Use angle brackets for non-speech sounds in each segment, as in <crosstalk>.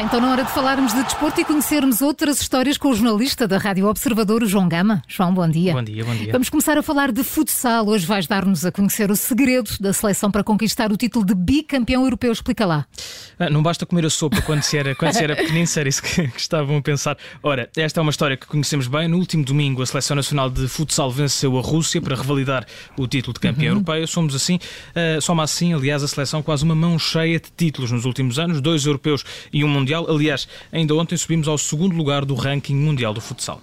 Está então na hora de falarmos de desporto e conhecermos outras histórias com o jornalista da Rádio Observador, João Gama. João, bom dia. Bom dia, bom dia. Vamos começar a falar de futsal. Hoje vais dar-nos a conhecer o segredo da seleção para conquistar o título de bicampeão europeu. Explica lá. Ah, não basta comer a sopa quando se era, quando se era pequenino, era isso que, que, estavam a pensar. Ora, esta é uma história que conhecemos bem. No último domingo, a Seleção Nacional de Futsal venceu a Rússia para revalidar o título de campeão uhum. europeu. Somos assim, uh, soma assim, aliás, a seleção quase uma mão cheia de títulos nos últimos anos, dois europeus e um mundial. Aliás, ainda ontem subimos ao segundo lugar do ranking mundial do futsal.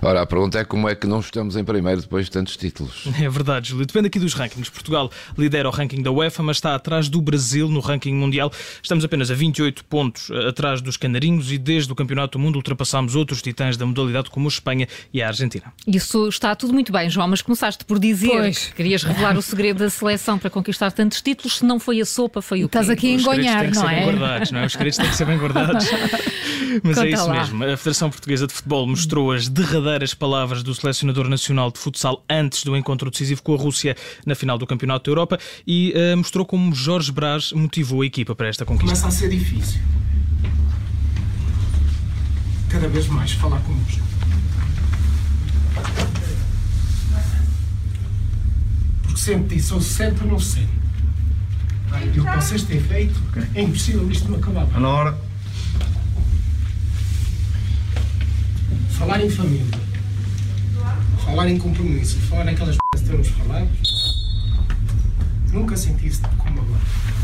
Ora, a pergunta é como é que não estamos em primeiro depois de tantos títulos? <laughs> É verdade, Júlio. Depende aqui dos rankings. Portugal lidera o ranking da UEFA, mas está atrás do Brasil no ranking mundial. Estamos apenas a 28 pontos eh, atrás dos canarinhos e desde o Campeonato do Mundo ultrapassámos outros titãs da modalidade como a Espanha e a Argentina. Isso está tudo muito bem, João, mas começaste por dizer pois. que querias revelar o segredo da seleção para conquistar tantos títulos. Se não foi a sopa, foi o quê? Estás aqui a engonhar, não é? Guardados, não é? Os segredos têm que ser bem guardados. <laughs> Mas é Conta é isso lá. mesmo. A Federação Portuguesa de Futebol mostrou as derradeiras palavras do selecionador nacional de futsal antes do encontro decisivo com a Rússia na final do Campeonato da Europa e uh, mostrou como Jorge Brás motivou a equipa para esta conquista. Começa a ser difícil. Cada vez mais falar connosco. Porque sempre disse, ou sempre não sei. E o que vocês têm feito é impossível isto não acabar. Na hora. Falar em família, falar em compromisso, falar naquelas p que temos falado, nunca senti isso como agora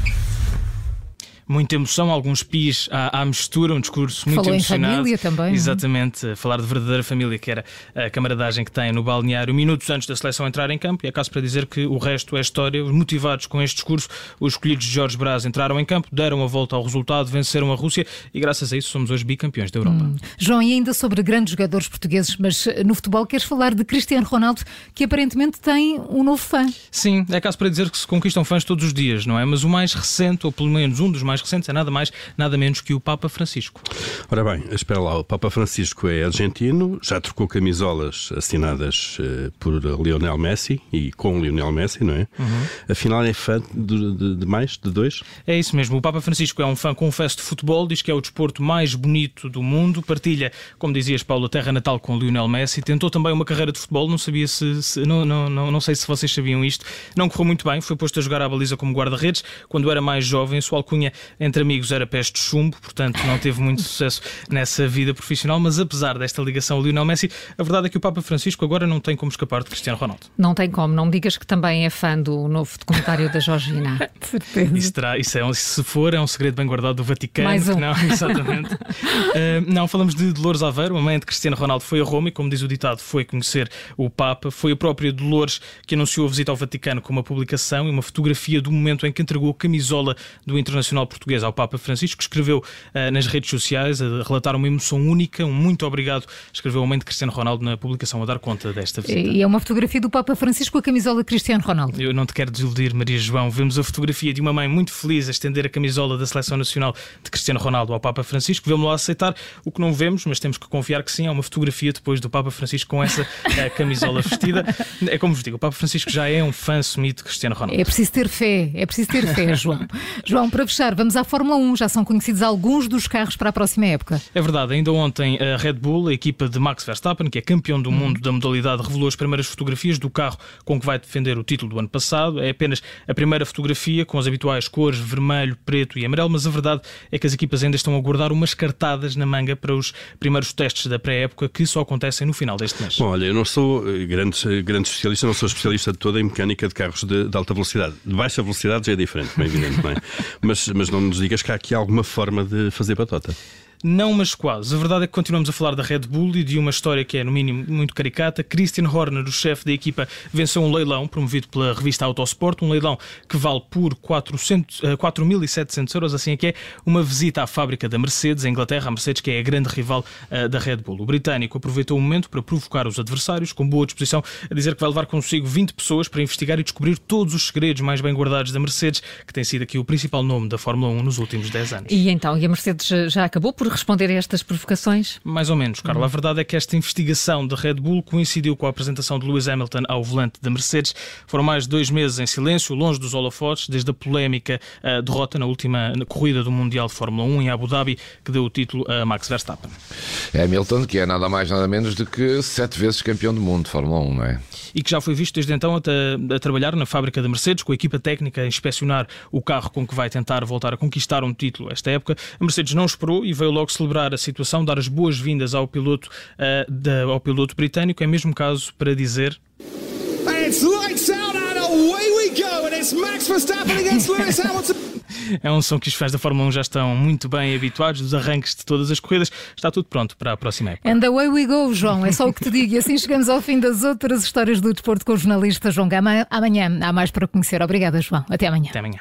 muita emoção, alguns pis à, à mistura, um discurso muito Falou emocionado. Em família também. É? Exatamente, falar de verdadeira família, que era a camaradagem que tem no balneário minutos antes da seleção entrar em campo. E é caso para dizer que o resto é história. Motivados com este discurso, os escolhidos de Jorge Braz entraram em campo, deram a volta ao resultado, venceram a Rússia e, graças a isso, somos hoje bicampeões da Europa. Hum. João, e ainda sobre grandes jogadores portugueses, mas eh, no futebol queres falar de Cristiano Ronaldo, que aparentemente tem um novo fã. Sim, é caso para dizer que se conquistam fãs todos os dias, não é? Mas o mais recente, ou pelo menos um dos mais mais recentes é nada mais, nada menos que o Papa Francisco. Ora bem, espera lá, o Papa Francisco é argentino, já trocou camisolas assinadas uh, por Lionel Messi e com Lionel Messi, não é? Uhum. Afinal é fã de, de, de, mais, de dois? É isso mesmo, o Papa Francisco é um fã, confesso, de futebol, diz que é o desporto mais bonito do mundo, partilha, como dizias, Paulo, a terra natal com Lionel Messi, tentou também uma carreira de futebol, não sabia se, se não, não, não, não sei se vocês sabiam isto, não correu muito bem, foi posto a jogar à baliza como guarda-redes, quando era mais jovem, sua alcunha entre amigos era peste de chumbo, portanto não teve muito sucesso nessa vida profissional, mas apesar desta ligação ao Lionel Messi, a verdade é que o Papa Francisco agora não tem como escapar de Cristiano Ronaldo. Não tem como, não me digas que também é fã do novo documentário da Georgina. <laughs> de certeza. Isso, terá, isso é um, se for, é um segredo bem guardado do Vaticano. Mais um. Não, <laughs> exatamente. uh, não, falamos de Dolores Aveiro, a mãe de Cristiano Ronaldo foi a Roma e, como diz o ditado, foi conhecer o Papa. Foi a própria Dolores que anunciou a visita ao Vaticano com uma publicação e uma fotografia do momento em que entregou a camisola do Internacional Português ao Papa Francisco escreveu uh, nas redes sociais a relatar uma emoção única, um muito obrigado, escreveu a mãe de Cristiano Ronaldo na publicação a dar conta desta visita. E é uma fotografia do Papa Francisco com a camisola de Cristiano Ronaldo. Eu não te quero desiludir, Maria João. Vemos a fotografia de uma mãe muito feliz a estender a camisola da Seleção Nacional de Cristiano Ronaldo ao Papa Francisco. Vemos lá aceitar o que não vemos, mas temos que confiar que sim, é uma fotografia depois do Papa Francisco com essa uh, camisola vestida. É como vos digo, o Papa Francisco já é um fã assumido de Cristiano Ronaldo. É preciso ter fé, é preciso ter fé, João. João, para fechar, vamos à Fórmula 1. Já são conhecidos alguns dos carros para a próxima época. É verdade, ainda ontem a Red Bull, a equipa de Max Verstappen, que é campeão do mundo da modalidade, revelou as primeiras fotografias do carro com que vai defender o título do ano passado. É apenas a primeira fotografia com as habituais cores vermelho, preto e amarelo, mas a verdade é que as equipas ainda estão a guardar umas cartadas na manga para os primeiros testes da pré-época que só acontecem no final deste mês. Bom, olha, eu não sou eh, grande, grande especialista, não sou especialista de toda em mecânica de carros de, de alta velocidade. De baixa velocidade já é diferente, bem evidente, não é? <laughs> mas, mas não nos digas que há aqui alguma forma de fazer batota. Não, mas quase. A verdade é que continuamos a falar da Red Bull e de uma história que é, no mínimo, muito caricata. Christian Horner, o chefe da equipa, venceu um leilão promovido pela revista Autosport, um leilão que vale por 4.700 euros, assim é que é, uma visita à fábrica da Mercedes, em Inglaterra, a Mercedes que é a grande rival uh, da Red Bull. O britânico aproveitou o momento para provocar os adversários, com boa disposição, a dizer que vai levar consigo 20 pessoas para investigar e descobrir todos os segredos mais bem guardados da Mercedes, que tem sido aqui o principal nome da Fórmula 1 nos últimos 10 anos. E então, e a Mercedes já acabou por responder a estas provocações? Mais ou menos, Carla. A verdade é que esta investigação da Red Bull coincidiu com a apresentação de Lewis Hamilton ao volante da Mercedes. Foram mais de dois meses em silêncio, longe dos holofotes, desde a polémica a derrota na última corrida do Mundial de Fórmula 1 em Abu Dhabi, que deu o título a Max Verstappen. É Hamilton, que é nada mais nada menos do que sete vezes campeão do mundo de Fórmula 1, não é? E que já foi visto desde então a, a trabalhar na fábrica da Mercedes, com a equipa técnica a inspecionar o carro com que vai tentar voltar a conquistar um título esta época. A Mercedes não esperou e veio logo celebrar a situação, dar as boas-vindas ao piloto, uh, ao piloto britânico. É mesmo caso para dizer. It's lights out and away we go, and it's Max Verstappen against Lewis Hamilton. É um som que os fãs da Fórmula 1 já estão muito bem habituados, dos arranques de todas as corridas. Está tudo pronto para a próxima época. And away we go, João. É só o que te digo. E assim chegamos ao fim das outras histórias do desporto com o jornalista João Gama. Amanhã há mais para conhecer. Obrigada, João. Até amanhã. Até amanhã.